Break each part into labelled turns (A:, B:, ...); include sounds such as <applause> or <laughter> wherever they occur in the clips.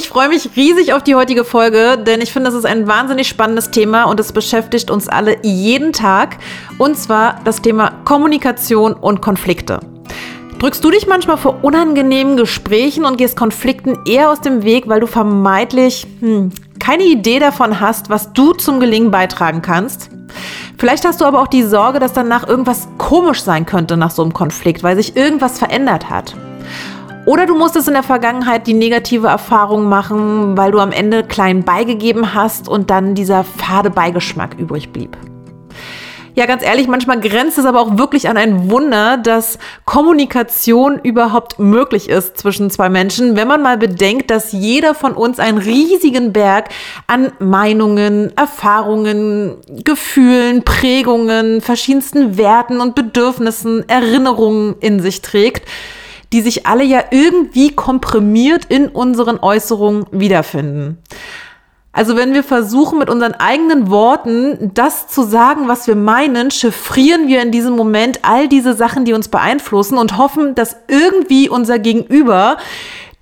A: ich freue mich riesig auf die heutige Folge, denn ich finde, das ist ein wahnsinnig spannendes Thema und es beschäftigt uns alle jeden Tag. Und zwar das Thema Kommunikation und Konflikte. Drückst du dich manchmal vor unangenehmen Gesprächen und gehst Konflikten eher aus dem Weg, weil du vermeintlich hm, keine Idee davon hast, was du zum Gelingen beitragen kannst? Vielleicht hast du aber auch die Sorge, dass danach irgendwas komisch sein könnte nach so einem Konflikt, weil sich irgendwas verändert hat. Oder du musstest in der Vergangenheit die negative Erfahrung machen, weil du am Ende klein beigegeben hast und dann dieser fade Beigeschmack übrig blieb. Ja, ganz ehrlich, manchmal grenzt es aber auch wirklich an ein Wunder, dass Kommunikation überhaupt möglich ist zwischen zwei Menschen, wenn man mal bedenkt, dass jeder von uns einen riesigen Berg an Meinungen, Erfahrungen, Gefühlen, Prägungen, verschiedensten Werten und Bedürfnissen, Erinnerungen in sich trägt, die sich alle ja irgendwie komprimiert in unseren Äußerungen wiederfinden. Also wenn wir versuchen, mit unseren eigenen Worten das zu sagen, was wir meinen, chiffrieren wir in diesem Moment all diese Sachen, die uns beeinflussen und hoffen, dass irgendwie unser Gegenüber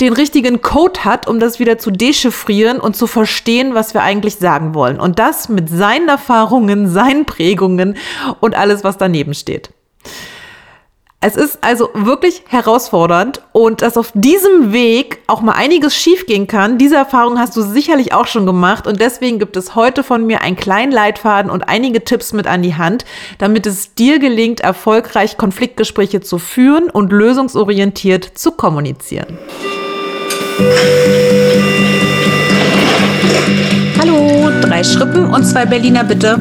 A: den richtigen Code hat, um das wieder zu dechiffrieren und zu verstehen, was wir eigentlich sagen wollen. Und das mit seinen Erfahrungen, seinen Prägungen und alles, was daneben steht. Es ist also wirklich herausfordernd und dass auf diesem Weg auch mal einiges schiefgehen kann, diese Erfahrung hast du sicherlich auch schon gemacht und deswegen gibt es heute von mir einen kleinen Leitfaden und einige Tipps mit an die Hand, damit es dir gelingt, erfolgreich Konfliktgespräche zu führen und lösungsorientiert zu kommunizieren. Hallo, drei Schrippen und zwei Berliner bitte.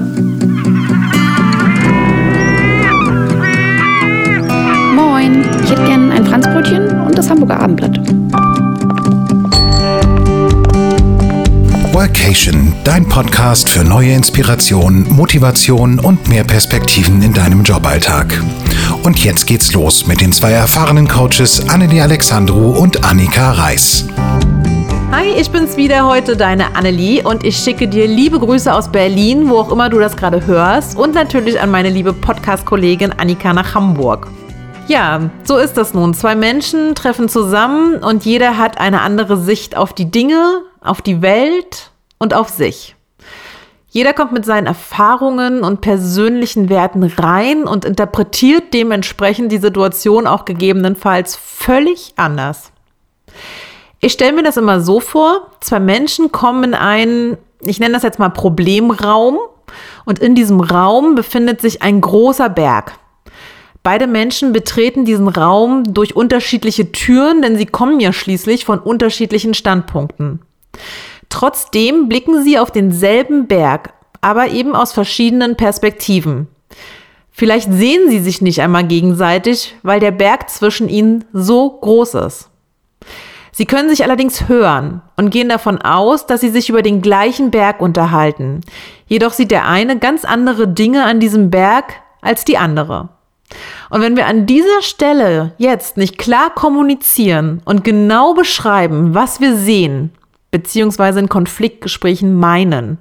B: Hätte gern ein Franzbrötchen und das Hamburger Abendblatt.
C: Workation, dein Podcast für neue Inspiration, Motivation und mehr Perspektiven in deinem Joballtag. Und jetzt geht's los mit den zwei erfahrenen Coaches Annelie Alexandru und Annika Reis.
A: Hi, ich bin's wieder heute, deine Annelie, und ich schicke dir liebe Grüße aus Berlin, wo auch immer du das gerade hörst, und natürlich an meine liebe Podcast-Kollegin Annika nach Hamburg. Ja, so ist das nun. Zwei Menschen treffen zusammen und jeder hat eine andere Sicht auf die Dinge, auf die Welt und auf sich. Jeder kommt mit seinen Erfahrungen und persönlichen Werten rein und interpretiert dementsprechend die Situation auch gegebenenfalls völlig anders. Ich stelle mir das immer so vor, zwei Menschen kommen in einen, ich nenne das jetzt mal Problemraum und in diesem Raum befindet sich ein großer Berg. Beide Menschen betreten diesen Raum durch unterschiedliche Türen, denn sie kommen ja schließlich von unterschiedlichen Standpunkten. Trotzdem blicken sie auf denselben Berg, aber eben aus verschiedenen Perspektiven. Vielleicht sehen sie sich nicht einmal gegenseitig, weil der Berg zwischen ihnen so groß ist. Sie können sich allerdings hören und gehen davon aus, dass sie sich über den gleichen Berg unterhalten. Jedoch sieht der eine ganz andere Dinge an diesem Berg als die andere. Und wenn wir an dieser Stelle jetzt nicht klar kommunizieren und genau beschreiben, was wir sehen, beziehungsweise in Konfliktgesprächen meinen,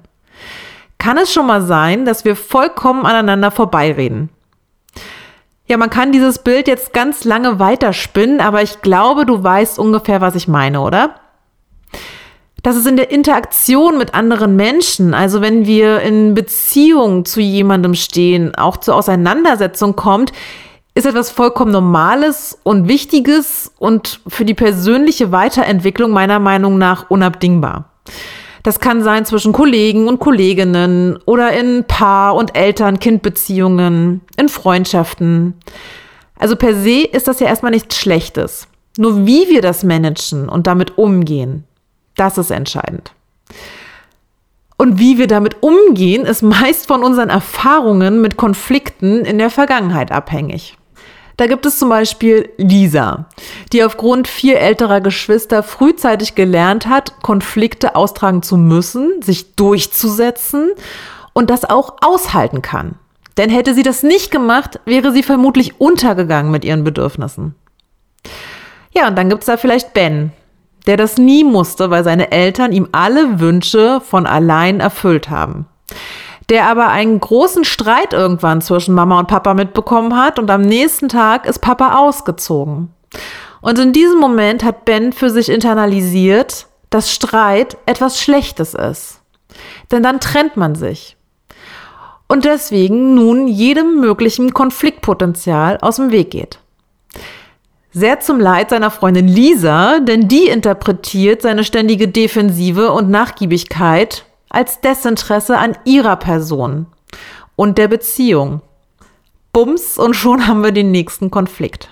A: kann es schon mal sein, dass wir vollkommen aneinander vorbeireden. Ja, man kann dieses Bild jetzt ganz lange weiterspinnen, aber ich glaube, du weißt ungefähr, was ich meine, oder? Dass es in der Interaktion mit anderen Menschen, also wenn wir in Beziehung zu jemandem stehen, auch zur Auseinandersetzung kommt, ist etwas vollkommen Normales und Wichtiges und für die persönliche Weiterentwicklung meiner Meinung nach unabdingbar. Das kann sein zwischen Kollegen und Kolleginnen oder in Paar- und Eltern-Kind-Beziehungen, in Freundschaften. Also per se ist das ja erstmal nichts Schlechtes. Nur wie wir das managen und damit umgehen, das ist entscheidend. Und wie wir damit umgehen, ist meist von unseren Erfahrungen mit Konflikten in der Vergangenheit abhängig. Da gibt es zum Beispiel Lisa, die aufgrund vier älterer Geschwister frühzeitig gelernt hat, Konflikte austragen zu müssen, sich durchzusetzen und das auch aushalten kann. Denn hätte sie das nicht gemacht, wäre sie vermutlich untergegangen mit ihren Bedürfnissen. Ja, und dann gibt es da vielleicht Ben, der das nie musste, weil seine Eltern ihm alle Wünsche von allein erfüllt haben. Der aber einen großen Streit irgendwann zwischen Mama und Papa mitbekommen hat und am nächsten Tag ist Papa ausgezogen. Und in diesem Moment hat Ben für sich internalisiert, dass Streit etwas Schlechtes ist. Denn dann trennt man sich. Und deswegen nun jedem möglichen Konfliktpotenzial aus dem Weg geht. Sehr zum Leid seiner Freundin Lisa, denn die interpretiert seine ständige Defensive und Nachgiebigkeit als Desinteresse an ihrer Person und der Beziehung. Bums und schon haben wir den nächsten Konflikt.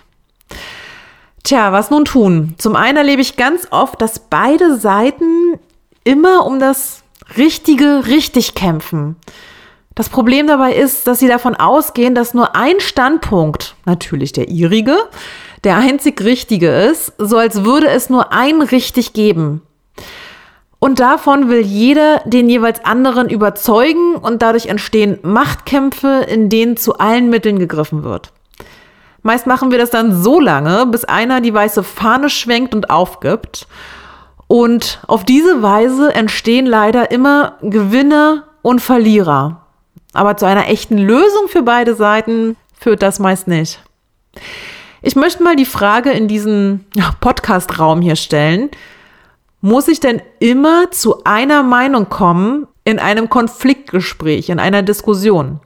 A: Tja, was nun tun? Zum einen erlebe ich ganz oft, dass beide Seiten immer um das Richtige richtig kämpfen. Das Problem dabei ist, dass sie davon ausgehen, dass nur ein Standpunkt, natürlich der ihrige, der einzig richtige ist, so als würde es nur ein richtig geben. Und davon will jeder den jeweils anderen überzeugen und dadurch entstehen Machtkämpfe, in denen zu allen Mitteln gegriffen wird. Meist machen wir das dann so lange, bis einer die weiße Fahne schwenkt und aufgibt. Und auf diese Weise entstehen leider immer Gewinner und Verlierer. Aber zu einer echten Lösung für beide Seiten führt das meist nicht. Ich möchte mal die Frage in diesen Podcast-Raum hier stellen. Muss ich denn immer zu einer Meinung kommen in einem Konfliktgespräch, in einer Diskussion?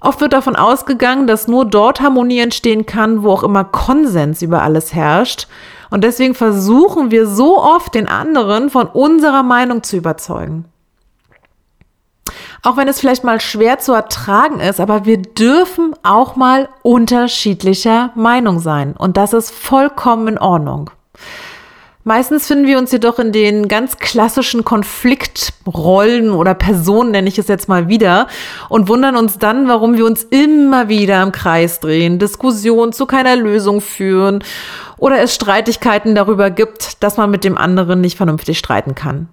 A: Oft wird davon ausgegangen, dass nur dort Harmonie entstehen kann, wo auch immer Konsens über alles herrscht. Und deswegen versuchen wir so oft, den anderen von unserer Meinung zu überzeugen. Auch wenn es vielleicht mal schwer zu ertragen ist, aber wir dürfen auch mal unterschiedlicher Meinung sein. Und das ist vollkommen in Ordnung. Meistens finden wir uns jedoch in den ganz klassischen Konfliktrollen oder Personen, nenne ich es jetzt mal wieder, und wundern uns dann, warum wir uns immer wieder im Kreis drehen, Diskussionen zu keiner Lösung führen oder es Streitigkeiten darüber gibt, dass man mit dem anderen nicht vernünftig streiten kann.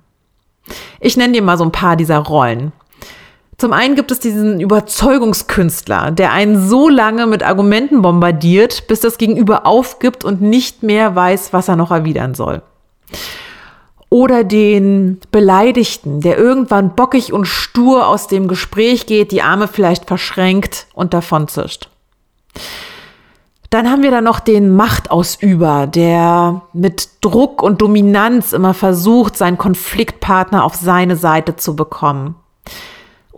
A: Ich nenne dir mal so ein paar dieser Rollen. Zum einen gibt es diesen Überzeugungskünstler, der einen so lange mit Argumenten bombardiert, bis das Gegenüber aufgibt und nicht mehr weiß, was er noch erwidern soll. Oder den Beleidigten, der irgendwann bockig und stur aus dem Gespräch geht, die Arme vielleicht verschränkt und davon zischt. Dann haben wir da noch den Machtausüber, der mit Druck und Dominanz immer versucht, seinen Konfliktpartner auf seine Seite zu bekommen.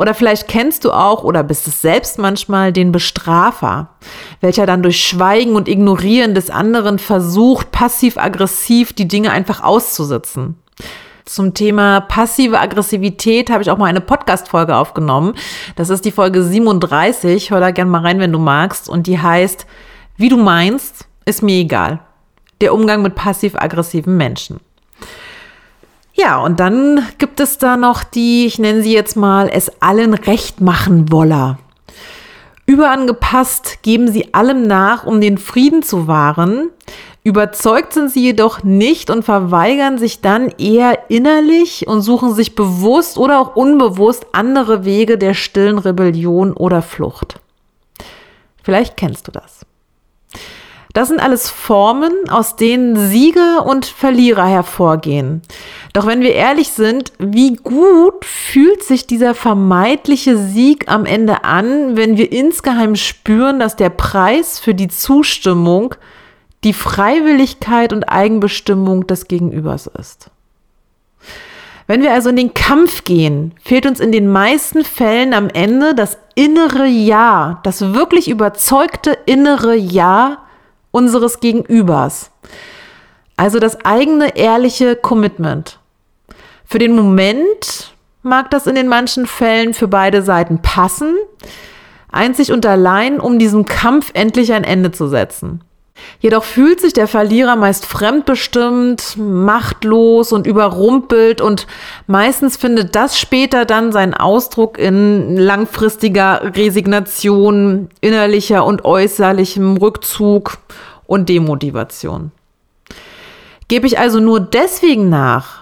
A: Oder vielleicht kennst du auch oder bist es selbst manchmal den Bestrafer, welcher dann durch Schweigen und Ignorieren des anderen versucht, passiv-aggressiv die Dinge einfach auszusitzen. Zum Thema passive Aggressivität habe ich auch mal eine Podcast-Folge aufgenommen. Das ist die Folge 37. Hör da gerne mal rein, wenn du magst. Und die heißt, wie du meinst, ist mir egal. Der Umgang mit passiv-aggressiven Menschen. Ja, und dann gibt es da noch die, ich nenne sie jetzt mal, es allen recht machen Woller. Überangepasst geben sie allem nach, um den Frieden zu wahren. Überzeugt sind sie jedoch nicht und verweigern sich dann eher innerlich und suchen sich bewusst oder auch unbewusst andere Wege der stillen Rebellion oder Flucht. Vielleicht kennst du das. Das sind alles Formen, aus denen Sieger und Verlierer hervorgehen. Doch wenn wir ehrlich sind, wie gut fühlt sich dieser vermeintliche Sieg am Ende an, wenn wir insgeheim spüren, dass der Preis für die Zustimmung die Freiwilligkeit und Eigenbestimmung des Gegenübers ist. Wenn wir also in den Kampf gehen, fehlt uns in den meisten Fällen am Ende das innere Ja, das wirklich überzeugte innere Ja unseres Gegenübers. Also das eigene ehrliche Commitment. Für den Moment mag das in den manchen Fällen für beide Seiten passen, einzig und allein, um diesem Kampf endlich ein Ende zu setzen. Jedoch fühlt sich der Verlierer meist fremdbestimmt, machtlos und überrumpelt und meistens findet das später dann seinen Ausdruck in langfristiger Resignation, innerlicher und äußerlichem Rückzug und Demotivation. Gebe ich also nur deswegen nach,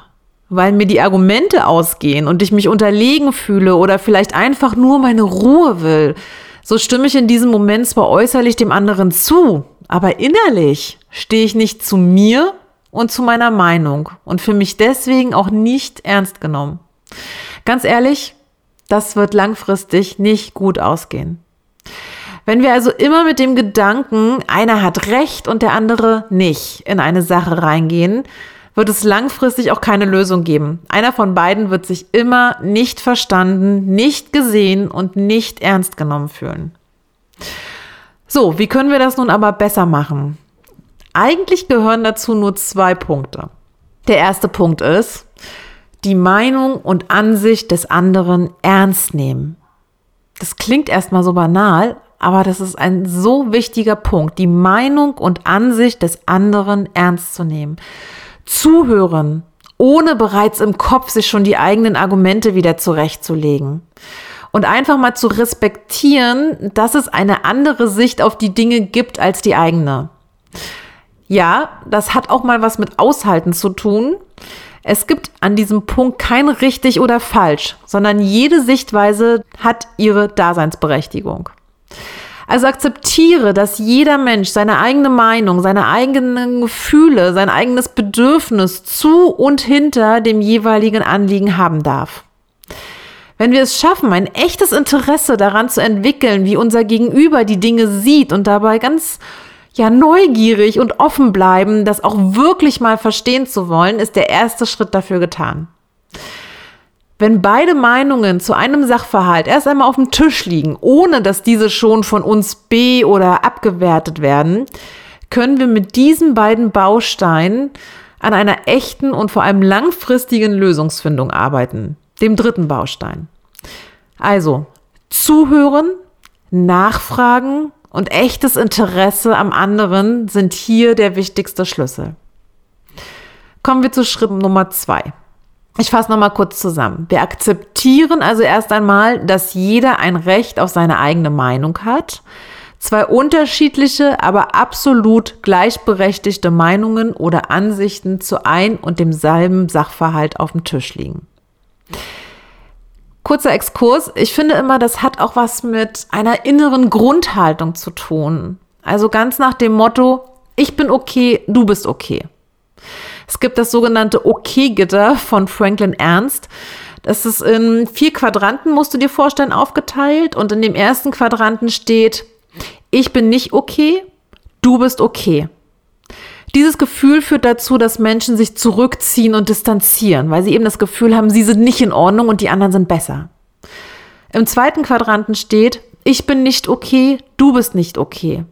A: weil mir die Argumente ausgehen und ich mich unterlegen fühle oder vielleicht einfach nur meine Ruhe will, so stimme ich in diesem Moment zwar äußerlich dem anderen zu, aber innerlich stehe ich nicht zu mir und zu meiner Meinung und für mich deswegen auch nicht ernst genommen. Ganz ehrlich, das wird langfristig nicht gut ausgehen. Wenn wir also immer mit dem Gedanken, einer hat recht und der andere nicht, in eine Sache reingehen, wird es langfristig auch keine Lösung geben. Einer von beiden wird sich immer nicht verstanden, nicht gesehen und nicht ernst genommen fühlen. So, wie können wir das nun aber besser machen? Eigentlich gehören dazu nur zwei Punkte. Der erste Punkt ist, die Meinung und Ansicht des anderen ernst nehmen. Das klingt erstmal so banal, aber das ist ein so wichtiger Punkt, die Meinung und Ansicht des anderen ernst zu nehmen. Zuhören, ohne bereits im Kopf sich schon die eigenen Argumente wieder zurechtzulegen. Und einfach mal zu respektieren, dass es eine andere Sicht auf die Dinge gibt als die eigene. Ja, das hat auch mal was mit Aushalten zu tun. Es gibt an diesem Punkt kein richtig oder falsch, sondern jede Sichtweise hat ihre Daseinsberechtigung. Also akzeptiere, dass jeder Mensch seine eigene Meinung, seine eigenen Gefühle, sein eigenes Bedürfnis zu und hinter dem jeweiligen Anliegen haben darf. Wenn wir es schaffen, ein echtes Interesse daran zu entwickeln, wie unser Gegenüber die Dinge sieht und dabei ganz ja neugierig und offen bleiben, das auch wirklich mal verstehen zu wollen, ist der erste Schritt dafür getan. Wenn beide Meinungen zu einem Sachverhalt erst einmal auf dem Tisch liegen, ohne dass diese schon von uns be- oder abgewertet werden, können wir mit diesen beiden Bausteinen an einer echten und vor allem langfristigen Lösungsfindung arbeiten. Dem dritten Baustein. Also, zuhören, nachfragen und echtes Interesse am anderen sind hier der wichtigste Schlüssel. Kommen wir zu Schritt Nummer zwei. Ich fasse nochmal kurz zusammen. Wir akzeptieren also erst einmal, dass jeder ein Recht auf seine eigene Meinung hat. Zwei unterschiedliche, aber absolut gleichberechtigte Meinungen oder Ansichten zu ein und demselben Sachverhalt auf dem Tisch liegen. Kurzer Exkurs. Ich finde immer, das hat auch was mit einer inneren Grundhaltung zu tun. Also ganz nach dem Motto, ich bin okay, du bist okay. Es gibt das sogenannte Okay-Gitter von Franklin Ernst. Das ist in vier Quadranten, musst du dir vorstellen, aufgeteilt. Und in dem ersten Quadranten steht, ich bin nicht okay, du bist okay. Dieses Gefühl führt dazu, dass Menschen sich zurückziehen und distanzieren, weil sie eben das Gefühl haben, sie sind nicht in Ordnung und die anderen sind besser. Im zweiten Quadranten steht, ich bin nicht okay, du bist nicht okay.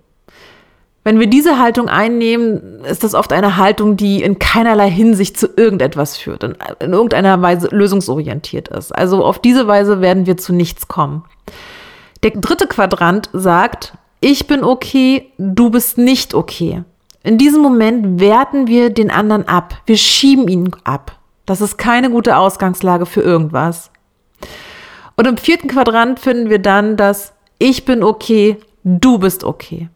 A: Wenn wir diese Haltung einnehmen, ist das oft eine Haltung, die in keinerlei Hinsicht zu irgendetwas führt, in, in irgendeiner Weise lösungsorientiert ist. Also auf diese Weise werden wir zu nichts kommen. Der dritte Quadrant sagt, ich bin okay, du bist nicht okay. In diesem Moment werten wir den anderen ab. Wir schieben ihn ab. Das ist keine gute Ausgangslage für irgendwas. Und im vierten Quadrant finden wir dann das Ich bin okay, du bist okay.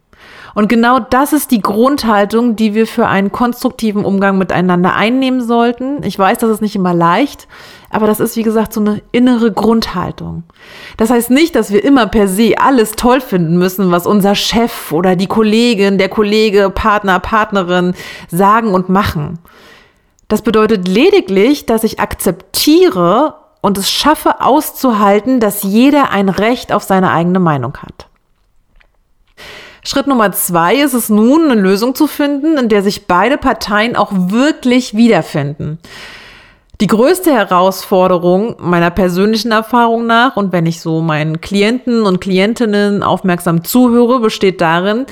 A: Und genau das ist die Grundhaltung, die wir für einen konstruktiven Umgang miteinander einnehmen sollten. Ich weiß, das ist nicht immer leicht, aber das ist, wie gesagt, so eine innere Grundhaltung. Das heißt nicht, dass wir immer per se alles toll finden müssen, was unser Chef oder die Kollegin, der Kollege, Partner, Partnerin sagen und machen. Das bedeutet lediglich, dass ich akzeptiere und es schaffe auszuhalten, dass jeder ein Recht auf seine eigene Meinung hat. Schritt Nummer zwei ist es nun, eine Lösung zu finden, in der sich beide Parteien auch wirklich wiederfinden. Die größte Herausforderung meiner persönlichen Erfahrung nach und wenn ich so meinen Klienten und Klientinnen aufmerksam zuhöre, besteht darin,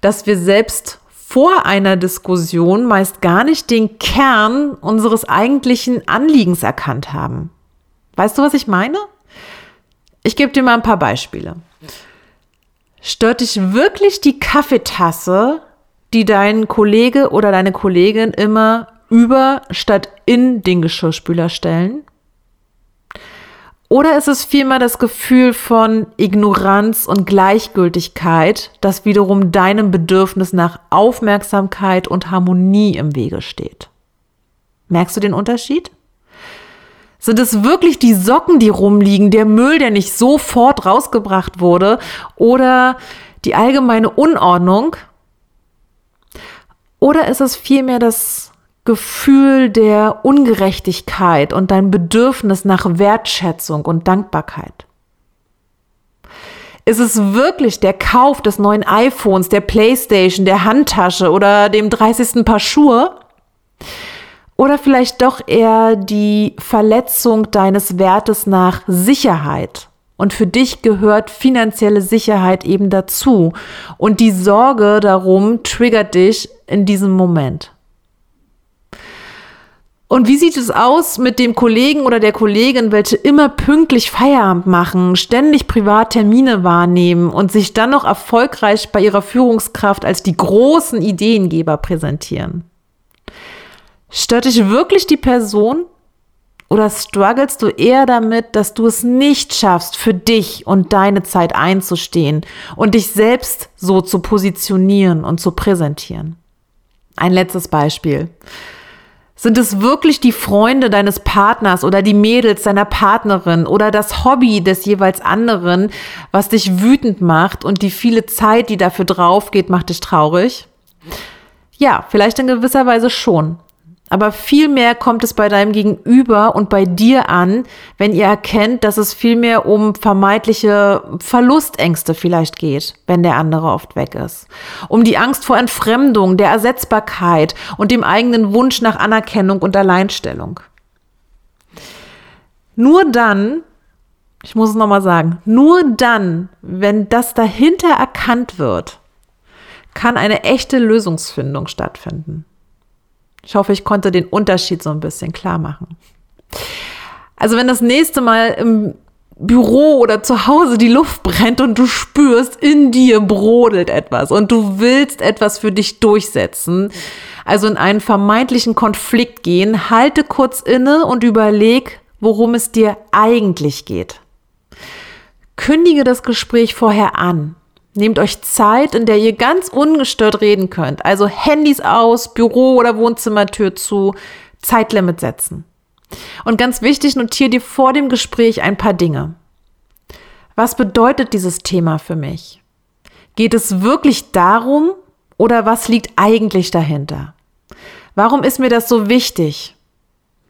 A: dass wir selbst vor einer Diskussion meist gar nicht den Kern unseres eigentlichen Anliegens erkannt haben. Weißt du, was ich meine? Ich gebe dir mal ein paar Beispiele. Stört dich wirklich die Kaffeetasse, die dein Kollege oder deine Kollegin immer über statt in den Geschirrspüler stellen? Oder ist es vielmehr das Gefühl von Ignoranz und Gleichgültigkeit, das wiederum deinem Bedürfnis nach Aufmerksamkeit und Harmonie im Wege steht? Merkst du den Unterschied? Sind es wirklich die Socken, die rumliegen, der Müll, der nicht sofort rausgebracht wurde oder die allgemeine Unordnung? Oder ist es vielmehr das Gefühl der Ungerechtigkeit und dein Bedürfnis nach Wertschätzung und Dankbarkeit? Ist es wirklich der Kauf des neuen iPhones, der Playstation, der Handtasche oder dem 30. Paar Schuhe? Oder vielleicht doch eher die Verletzung deines Wertes nach Sicherheit. Und für dich gehört finanzielle Sicherheit eben dazu. Und die Sorge darum triggert dich in diesem Moment. Und wie sieht es aus mit dem Kollegen oder der Kollegin, welche immer pünktlich Feierabend machen, ständig Privattermine wahrnehmen und sich dann noch erfolgreich bei ihrer Führungskraft als die großen Ideengeber präsentieren? Stört dich wirklich die Person? Oder strugglest du eher damit, dass du es nicht schaffst, für dich und deine Zeit einzustehen und dich selbst so zu positionieren und zu präsentieren? Ein letztes Beispiel. Sind es wirklich die Freunde deines Partners oder die Mädels deiner Partnerin oder das Hobby des jeweils anderen, was dich wütend macht und die viele Zeit, die dafür drauf geht, macht dich traurig? Ja, vielleicht in gewisser Weise schon. Aber vielmehr kommt es bei deinem Gegenüber und bei dir an, wenn ihr erkennt, dass es vielmehr um vermeintliche Verlustängste vielleicht geht, wenn der andere oft weg ist. Um die Angst vor Entfremdung, der Ersetzbarkeit und dem eigenen Wunsch nach Anerkennung und Alleinstellung. Nur dann, ich muss es nochmal sagen, nur dann, wenn das dahinter erkannt wird, kann eine echte Lösungsfindung stattfinden. Ich hoffe, ich konnte den Unterschied so ein bisschen klar machen. Also wenn das nächste Mal im Büro oder zu Hause die Luft brennt und du spürst, in dir brodelt etwas und du willst etwas für dich durchsetzen, also in einen vermeintlichen Konflikt gehen, halte kurz inne und überleg, worum es dir eigentlich geht. Kündige das Gespräch vorher an. Nehmt euch Zeit, in der ihr ganz ungestört reden könnt. Also Handys aus, Büro oder Wohnzimmertür zu, Zeitlimit setzen. Und ganz wichtig, notiere dir vor dem Gespräch ein paar Dinge. Was bedeutet dieses Thema für mich? Geht es wirklich darum oder was liegt eigentlich dahinter? Warum ist mir das so wichtig?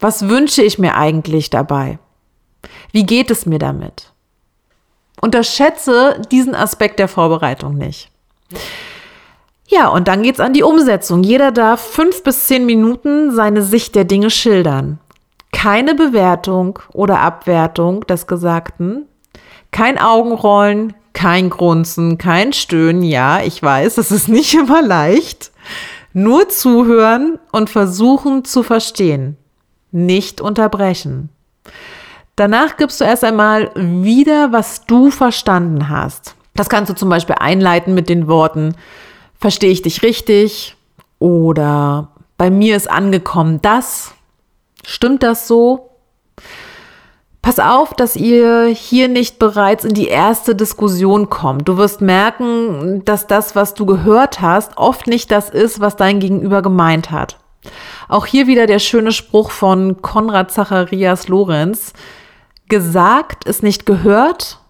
A: Was wünsche ich mir eigentlich dabei? Wie geht es mir damit? Unterschätze diesen Aspekt der Vorbereitung nicht. Ja, und dann geht's an die Umsetzung. Jeder darf fünf bis zehn Minuten seine Sicht der Dinge schildern. Keine Bewertung oder Abwertung des Gesagten, kein Augenrollen, kein Grunzen, kein Stöhnen. Ja, ich weiß, es ist nicht <laughs> immer leicht. Nur zuhören und versuchen zu verstehen. Nicht unterbrechen. Danach gibst du erst einmal wieder, was du verstanden hast. Das kannst du zum Beispiel einleiten mit den Worten, verstehe ich dich richtig? Oder bei mir ist angekommen das. Stimmt das so? Pass auf, dass ihr hier nicht bereits in die erste Diskussion kommt. Du wirst merken, dass das, was du gehört hast, oft nicht das ist, was dein Gegenüber gemeint hat. Auch hier wieder der schöne Spruch von Konrad Zacharias Lorenz. Gesagt ist nicht gehört,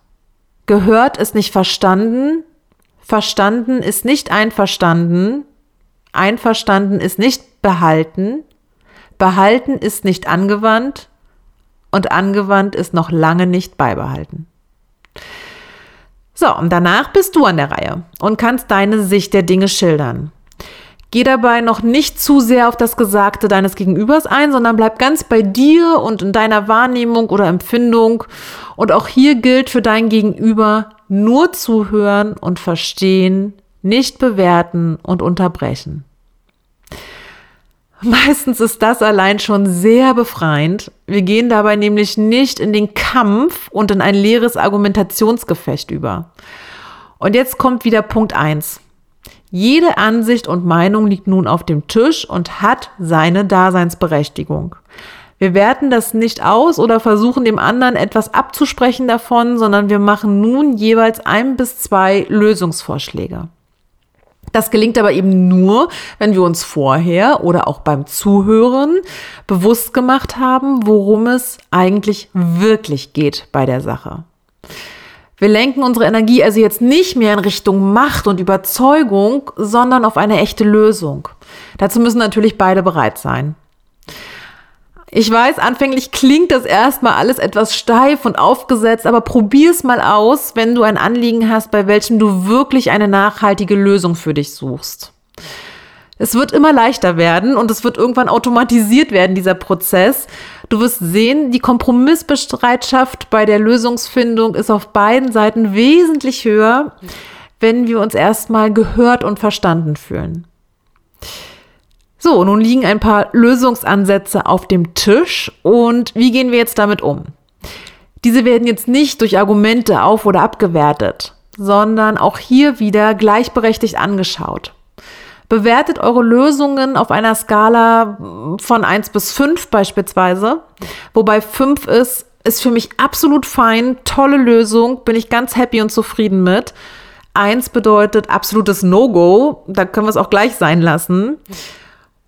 A: gehört ist nicht verstanden, verstanden ist nicht einverstanden, einverstanden ist nicht behalten, behalten ist nicht angewandt und angewandt ist noch lange nicht beibehalten. So, und danach bist du an der Reihe und kannst deine Sicht der Dinge schildern. Geh dabei noch nicht zu sehr auf das Gesagte deines Gegenübers ein, sondern bleib ganz bei dir und in deiner Wahrnehmung oder Empfindung. Und auch hier gilt für dein Gegenüber nur zuhören und verstehen, nicht bewerten und unterbrechen. <laughs> Meistens ist das allein schon sehr befreiend. Wir gehen dabei nämlich nicht in den Kampf und in ein leeres Argumentationsgefecht über. Und jetzt kommt wieder Punkt eins. Jede Ansicht und Meinung liegt nun auf dem Tisch und hat seine Daseinsberechtigung. Wir werten das nicht aus oder versuchen dem anderen etwas abzusprechen davon, sondern wir machen nun jeweils ein bis zwei Lösungsvorschläge. Das gelingt aber eben nur, wenn wir uns vorher oder auch beim Zuhören bewusst gemacht haben, worum es eigentlich wirklich geht bei der Sache. Wir lenken unsere Energie also jetzt nicht mehr in Richtung Macht und Überzeugung, sondern auf eine echte Lösung. Dazu müssen natürlich beide bereit sein. Ich weiß, anfänglich klingt das erstmal alles etwas steif und aufgesetzt, aber probier es mal aus, wenn du ein Anliegen hast, bei welchem du wirklich eine nachhaltige Lösung für dich suchst. Es wird immer leichter werden und es wird irgendwann automatisiert werden, dieser Prozess. Du wirst sehen, die Kompromissbereitschaft bei der Lösungsfindung ist auf beiden Seiten wesentlich höher, wenn wir uns erstmal gehört und verstanden fühlen. So, nun liegen ein paar Lösungsansätze auf dem Tisch und wie gehen wir jetzt damit um? Diese werden jetzt nicht durch Argumente auf oder abgewertet, sondern auch hier wieder gleichberechtigt angeschaut. Bewertet eure Lösungen auf einer Skala von 1 bis 5 beispielsweise, wobei 5 ist, ist für mich absolut fein, tolle Lösung, bin ich ganz happy und zufrieden mit. 1 bedeutet absolutes No-Go, da können wir es auch gleich sein lassen.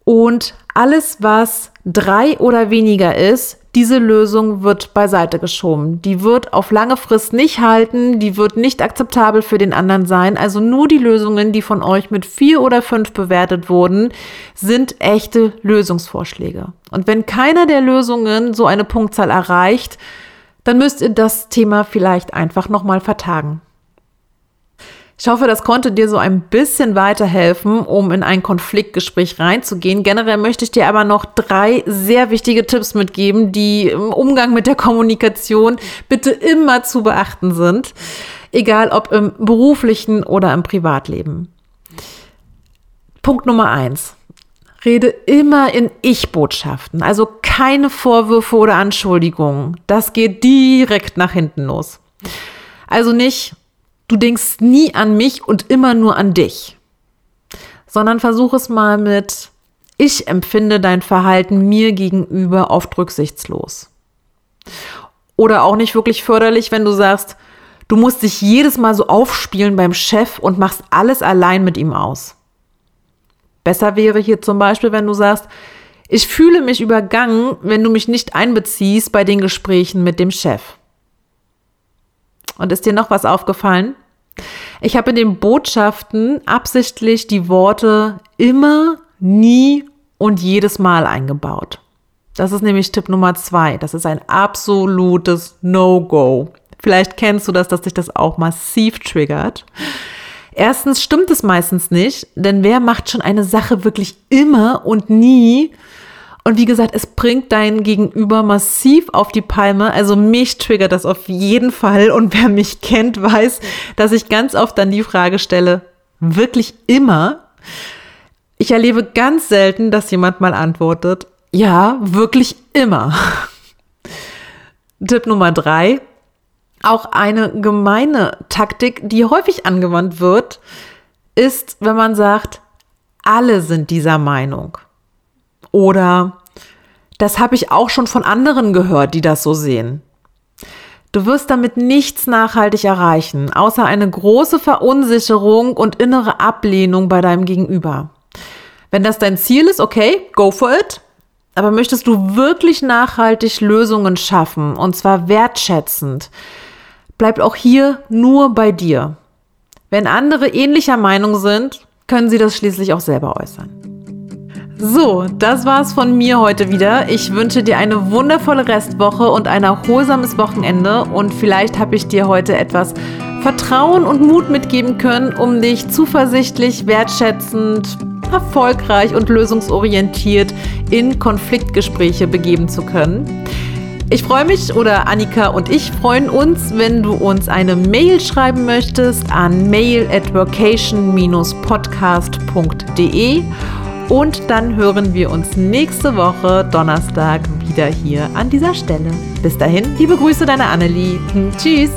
A: Und alles, was drei oder weniger ist, diese Lösung wird beiseite geschoben. Die wird auf lange Frist nicht halten, die wird nicht akzeptabel für den anderen sein. Also nur die Lösungen, die von euch mit vier oder fünf bewertet wurden, sind echte Lösungsvorschläge. Und wenn keiner der Lösungen so eine Punktzahl erreicht, dann müsst ihr das Thema vielleicht einfach nochmal vertagen. Ich hoffe, das konnte dir so ein bisschen weiterhelfen, um in ein Konfliktgespräch reinzugehen. Generell möchte ich dir aber noch drei sehr wichtige Tipps mitgeben, die im Umgang mit der Kommunikation bitte immer zu beachten sind, egal ob im beruflichen oder im Privatleben. Punkt Nummer eins. Rede immer in Ich-Botschaften, also keine Vorwürfe oder Anschuldigungen. Das geht direkt nach hinten los. Also nicht, Du denkst nie an mich und immer nur an dich, sondern versuch es mal mit, ich empfinde dein Verhalten mir gegenüber oft rücksichtslos. Oder auch nicht wirklich förderlich, wenn du sagst, du musst dich jedes Mal so aufspielen beim Chef und machst alles allein mit ihm aus. Besser wäre hier zum Beispiel, wenn du sagst, ich fühle mich übergangen, wenn du mich nicht einbeziehst bei den Gesprächen mit dem Chef. Und ist dir noch was aufgefallen? Ich habe in den Botschaften absichtlich die Worte immer, nie und jedes Mal eingebaut. Das ist nämlich Tipp Nummer zwei. Das ist ein absolutes No-Go. Vielleicht kennst du das, dass dich das auch massiv triggert. Erstens stimmt es meistens nicht, denn wer macht schon eine Sache wirklich immer und nie? Und wie gesagt, es bringt dein Gegenüber massiv auf die Palme. Also mich triggert das auf jeden Fall. Und wer mich kennt, weiß, dass ich ganz oft dann die Frage stelle, wirklich immer? Ich erlebe ganz selten, dass jemand mal antwortet, ja, wirklich immer. <laughs> Tipp Nummer drei. Auch eine gemeine Taktik, die häufig angewandt wird, ist, wenn man sagt, alle sind dieser Meinung. Oder das habe ich auch schon von anderen gehört, die das so sehen. Du wirst damit nichts nachhaltig erreichen, außer eine große Verunsicherung und innere Ablehnung bei deinem Gegenüber. Wenn das dein Ziel ist, okay, go for it. Aber möchtest du wirklich nachhaltig Lösungen schaffen, und zwar wertschätzend, bleibt auch hier nur bei dir. Wenn andere ähnlicher Meinung sind, können sie das schließlich auch selber äußern. So, das war's von mir heute wieder. Ich wünsche dir eine wundervolle Restwoche und ein erholsames Wochenende und vielleicht habe ich dir heute etwas Vertrauen und Mut mitgeben können, um dich zuversichtlich, wertschätzend, erfolgreich und lösungsorientiert in Konfliktgespräche begeben zu können. Ich freue mich oder Annika und ich freuen uns, wenn du uns eine Mail schreiben möchtest an mail at vocation-podcast.de und dann hören wir uns nächste Woche Donnerstag wieder hier an dieser Stelle. Bis dahin, liebe Grüße, deine Annelie. Tschüss.